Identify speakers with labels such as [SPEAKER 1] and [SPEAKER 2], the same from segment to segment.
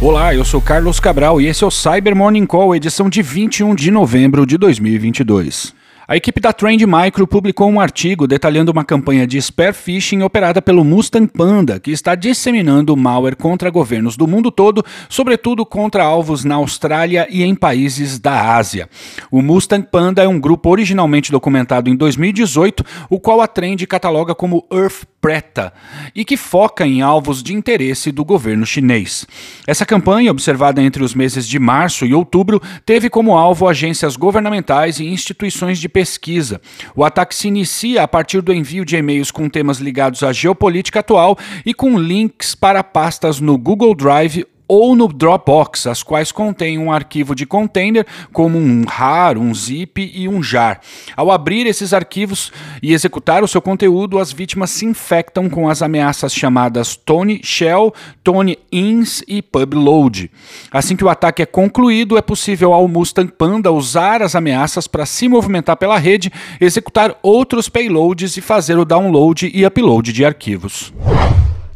[SPEAKER 1] Olá, eu sou Carlos Cabral e esse é o Cyber Morning Call, edição de 21 de novembro de 2022. A equipe da Trend Micro publicou um artigo detalhando uma campanha de spear phishing operada pelo Mustang Panda, que está disseminando malware contra governos do mundo todo, sobretudo contra alvos na Austrália e em países da Ásia. O Mustang Panda é um grupo originalmente documentado em 2018, o qual a Trend cataloga como Earth Preta e que foca em alvos de interesse do governo chinês. Essa campanha, observada entre os meses de março e outubro, teve como alvo agências governamentais e instituições de pesquisa. O ataque se inicia a partir do envio de e-mails com temas ligados à geopolítica atual e com links para pastas no Google Drive ou no Dropbox, as quais contêm um arquivo de container como um RAR, um zip e um jar. Ao abrir esses arquivos e executar o seu conteúdo, as vítimas se infectam com as ameaças chamadas Tony Shell, Tony Ins e Pubload. Assim que o ataque é concluído, é possível ao Mustang Panda usar as ameaças para se movimentar pela rede, executar outros payloads e fazer o download e upload de arquivos.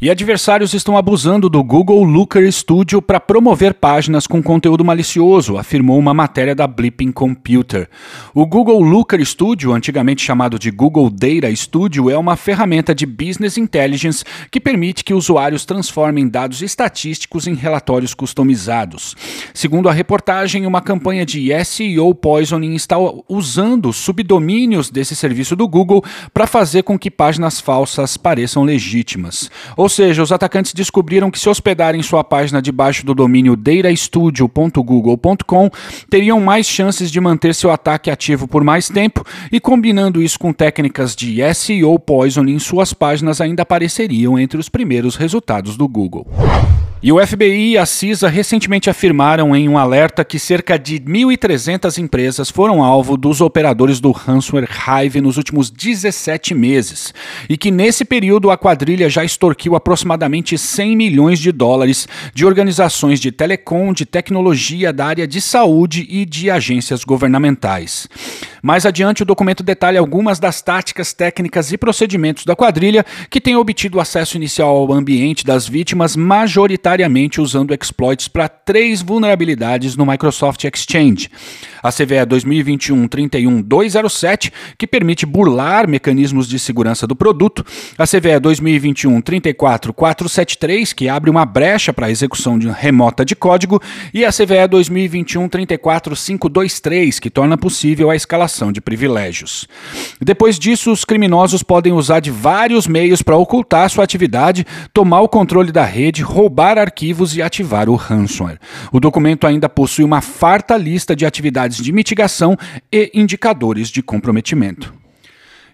[SPEAKER 1] E adversários estão abusando do Google Looker Studio para promover páginas com conteúdo malicioso, afirmou uma matéria da Blipping Computer. O Google Looker Studio, antigamente chamado de Google Data Studio, é uma ferramenta de business intelligence que permite que usuários transformem dados estatísticos em relatórios customizados. Segundo a reportagem, uma campanha de SEO poisoning está usando subdomínios desse serviço do Google para fazer com que páginas falsas pareçam legítimas. Ou seja, os atacantes descobriram que se hospedarem sua página debaixo do domínio datastudio.google.com, teriam mais chances de manter seu ataque ativo por mais tempo e combinando isso com técnicas de SEO poisoning, suas páginas ainda apareceriam entre os primeiros resultados do Google. E o FBI e a CISA recentemente afirmaram em um alerta que cerca de 1.300 empresas foram alvo dos operadores do ransomware Hive nos últimos 17 meses, e que nesse período a quadrilha já extorquiu aproximadamente 100 milhões de dólares de organizações de telecom, de tecnologia, da área de saúde e de agências governamentais. Mais adiante, o documento detalha algumas das táticas, técnicas e procedimentos da quadrilha que tem obtido acesso inicial ao ambiente das vítimas, majoritariamente usando exploits para três vulnerabilidades no Microsoft Exchange. A CVE 2021-31207, que permite burlar mecanismos de segurança do produto, a CVE 2021-34473, que abre uma brecha para a execução de remota de código, e a CVE 2021-34523, que torna possível a escalação de privilégios. Depois disso, os criminosos podem usar de vários meios para ocultar sua atividade, tomar o controle da rede, roubar arquivos e ativar o ransomware. O documento ainda possui uma farta lista de atividades de mitigação e indicadores de comprometimento.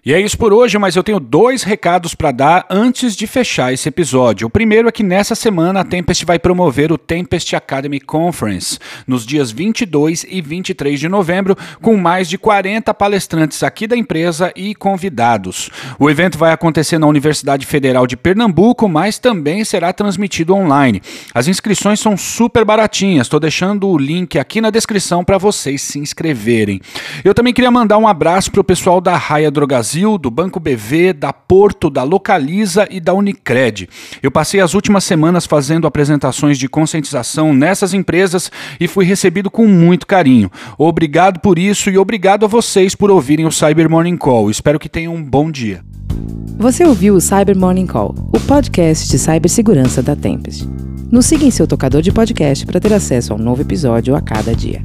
[SPEAKER 1] E é isso por hoje, mas eu tenho dois recados para dar antes de fechar esse episódio. O primeiro é que nessa semana a Tempest vai promover o Tempest Academy Conference, nos dias 22 e 23 de novembro, com mais de 40 palestrantes aqui da empresa e convidados. O evento vai acontecer na Universidade Federal de Pernambuco, mas também será transmitido online. As inscrições são super baratinhas, estou deixando o link aqui na descrição para vocês se inscreverem. Eu também queria mandar um abraço para o pessoal da Raia Drogazil Brasil, do Banco BV, da Porto, da Localiza e da Unicred. Eu passei as últimas semanas fazendo apresentações de conscientização nessas empresas e fui recebido com muito carinho. Obrigado por isso e obrigado a vocês por ouvirem o Cyber Morning Call. Espero que tenham um bom dia.
[SPEAKER 2] Você ouviu o Cyber Morning Call, o podcast de cibersegurança da Tempest. Nos siga em seu tocador de podcast para ter acesso a um novo episódio a cada dia.